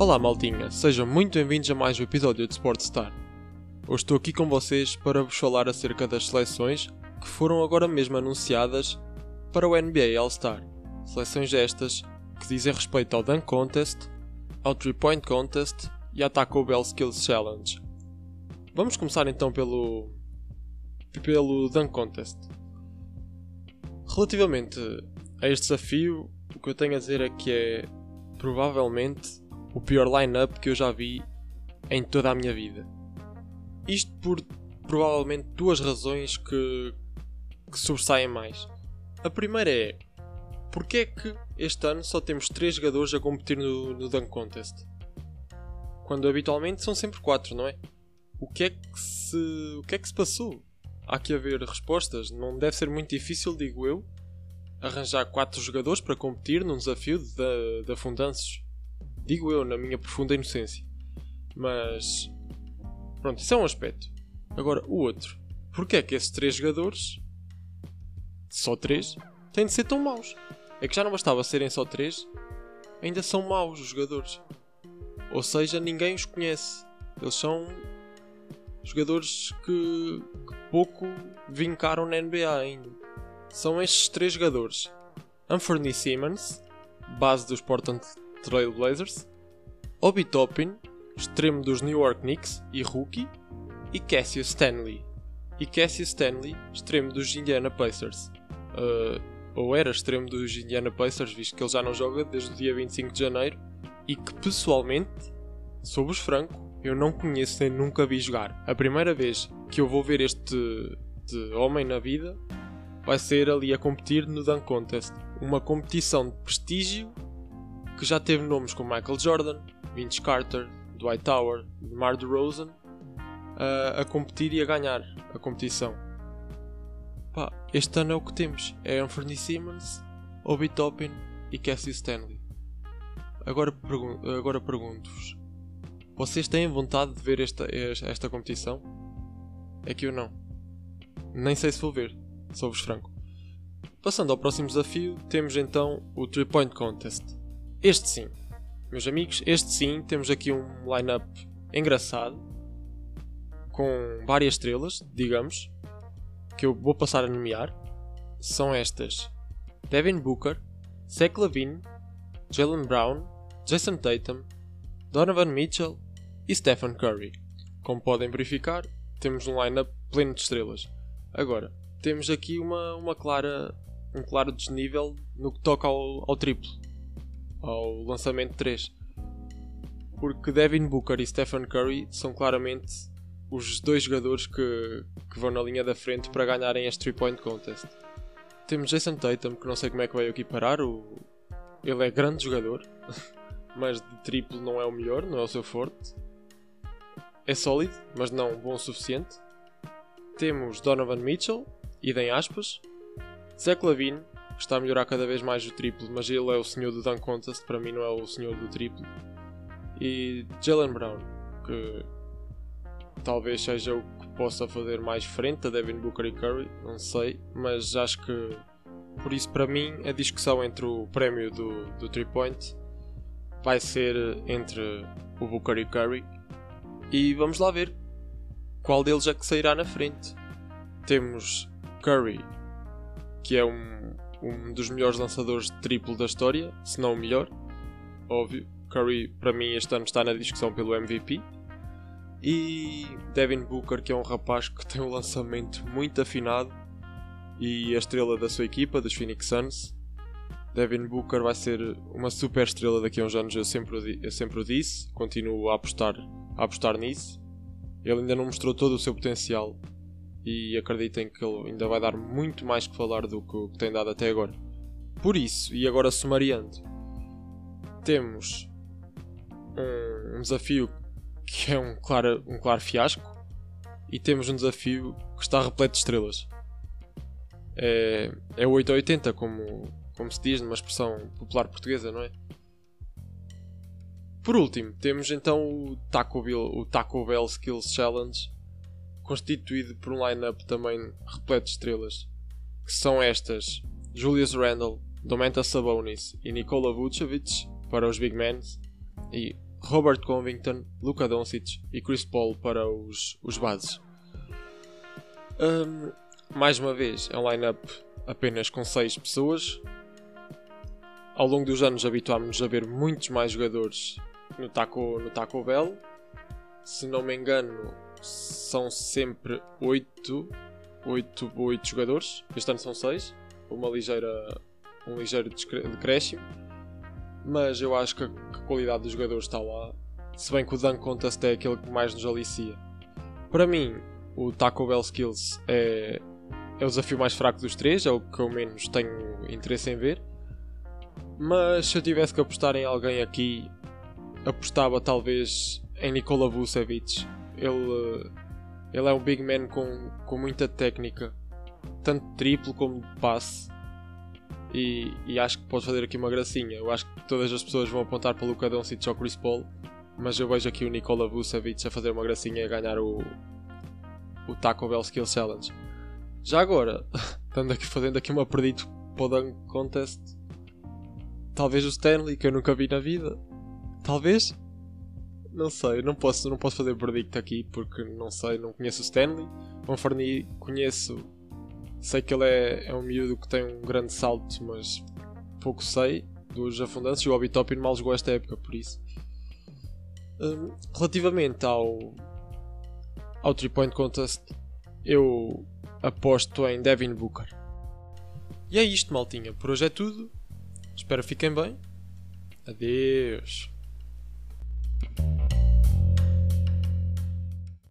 Olá maltinha, sejam muito bem-vindos a mais um episódio de Sportstar. Hoje estou aqui com vocês para vos falar acerca das seleções que foram agora mesmo anunciadas para o NBA All-Star. Seleções estas que dizem respeito ao Dunk Contest, ao 3-Point Contest e à Taco Bell Skills Challenge. Vamos começar então pelo pelo Dunk Contest. Relativamente a este desafio, o que eu tenho a dizer é que é provavelmente o pior line-up que eu já vi em toda a minha vida. Isto por provavelmente duas razões que, que sobressaem mais. A primeira é porque é que este ano só temos 3 jogadores a competir no, no Dunk Contest? Quando habitualmente são sempre 4, não é? O que é que se. O que é que se passou? Há que haver respostas. Não deve ser muito difícil, digo eu, arranjar 4 jogadores para competir num desafio de, de afundanços. Digo eu, na minha profunda inocência. Mas. Pronto, isso é um aspecto. Agora, o outro. Porquê é que esses 3 jogadores. Só 3? Têm de ser tão maus? É que já não bastava serem só 3, ainda são maus os jogadores. Ou seja, ninguém os conhece. Eles são jogadores que, que pouco vincaram na NBA ainda. São estes três jogadores: Anthony Simmons, base dos Portland Trail Blazers, Obi Toppin, extremo dos New York Knicks e rookie, e Cassius Stanley. E Cassius Stanley, extremo dos Indiana Pacers. Uh, ou era extremo dos Indiana Pacers, visto que ele já não joga desde o dia 25 de janeiro, e que pessoalmente, sou-vos franco, eu não conheço nem nunca vi jogar. A primeira vez que eu vou ver este homem na vida vai ser ali a competir no Dunk Contest. Uma competição de prestígio que já teve nomes como Michael Jordan, Vince Carter, Dwight Tower, DeMar DeRozan a, a competir e a ganhar a competição. Pá, este ano é o que temos. É Anthony Simmons, Obi Toppin e Cassie Stanley. Agora, pergun agora pergunto-vos. Vocês têm vontade de ver esta, esta competição? É que eu não. Nem sei se vou ver, sou-vos franco. Passando ao próximo desafio, temos então o 3 Point Contest. Este sim, meus amigos, este sim, temos aqui um line-up engraçado, com várias estrelas, digamos, que eu vou passar a nomear. São estas: Devin Booker, Zach Lavine, Jalen Brown, Jason Tatum, Donovan Mitchell e Stephen Curry. Como podem verificar, temos um line-up pleno de estrelas. Agora, temos aqui uma, uma clara, um claro desnível no que toca ao, ao triplo ao lançamento 3. Porque Devin Booker e Stephen Curry são claramente os dois jogadores que, que vão na linha da frente para ganharem este 3-point contest. Temos Jason Tatum, que não sei como é que vai aqui parar. O... Ele é grande jogador, mas de triplo não é o melhor, não é o seu forte. É sólido, mas não bom o suficiente. Temos Donovan Mitchell, idem aspas. Zach Lavine, está a melhorar cada vez mais o triplo, mas ele é o senhor do dunk contest, para mim não é o senhor do triplo. E Jalen Brown, que talvez seja o que possa fazer mais frente a Devin Booker e Curry, não sei, mas acho que por isso para mim a discussão entre o prémio do, do 3 point vai ser entre o Booker e Curry e vamos lá ver qual deles é que sairá na frente. Temos Curry, que é um um dos melhores lançadores de triplo da história, se não o melhor. Óbvio, Curry para mim este ano está na discussão pelo MVP. E Devin Booker, que é um rapaz que tem um lançamento muito afinado e a estrela da sua equipa, dos Phoenix Suns. Devin Booker vai ser uma super estrela daqui a uns anos, eu sempre, eu sempre o disse, continuo a apostar, a apostar nisso. Ele ainda não mostrou todo o seu potencial e acreditem que ele ainda vai dar muito mais que falar do que, tem dado até agora. Por isso, e agora sumariando, temos um, um desafio que é um claro, um claro fiasco e temos um desafio que está repleto de estrelas. É, é 8 a 80, como, como se diz numa expressão popular portuguesa, não é? Por último, temos então o Taco Bell, o Taco Bell Skills Challenge, constituído por um line-up também repleto de estrelas, que são estas: Julius Randle, Domantas Sabonis e Nikola Vucevic para os Big Men, e Robert Covington, Luka Doncic e Chris Paul para os, os bases. Um, mais uma vez, é um line-up apenas com 6 pessoas. Ao longo dos anos habituámos-nos a ver muitos mais jogadores no Taco, no Taco Bell. Se não me engano, são sempre 8, 8, 8 jogadores. Este ano são 6. Uma ligeira, um ligeiro decréscimo. Mas eu acho que a, que a qualidade dos jogadores está lá. Se bem que o Dunk Contest é aquele que mais nos alicia. Para mim, o Taco Bell Skills é, é o desafio mais fraco dos três, é o que eu menos tenho interesse em ver. Mas se eu tivesse que apostar em alguém aqui, apostava talvez em Nikola Vucevic. Ele, ele é um big man com, com muita técnica, tanto triplo como de passe. E, e, acho que pode fazer aqui uma gracinha. Eu acho que todas as pessoas vão apontar para o Luka Doncic ou Chris Paul, mas eu vejo aqui o Nikola Vucevic a fazer uma gracinha e a ganhar o, o Taco Bell Skill Challenge. Já agora, estando aqui fazendo aqui uma predito para o Contest, talvez o Stanley, que eu nunca vi na vida. Talvez? Não sei, não posso, não posso fazer predict aqui porque não sei, não conheço o Stanley. O Fanfarni conheço, sei que ele é, é um miúdo que tem um grande salto, mas pouco sei dos afundantes. E o Obi Toppin mal jogou esta época, por isso. Um, relativamente ao, ao 3 Point Contest, eu aposto em Devin Booker. E é isto, maltinha. Por hoje é tudo. Espero que fiquem bem. Adeus.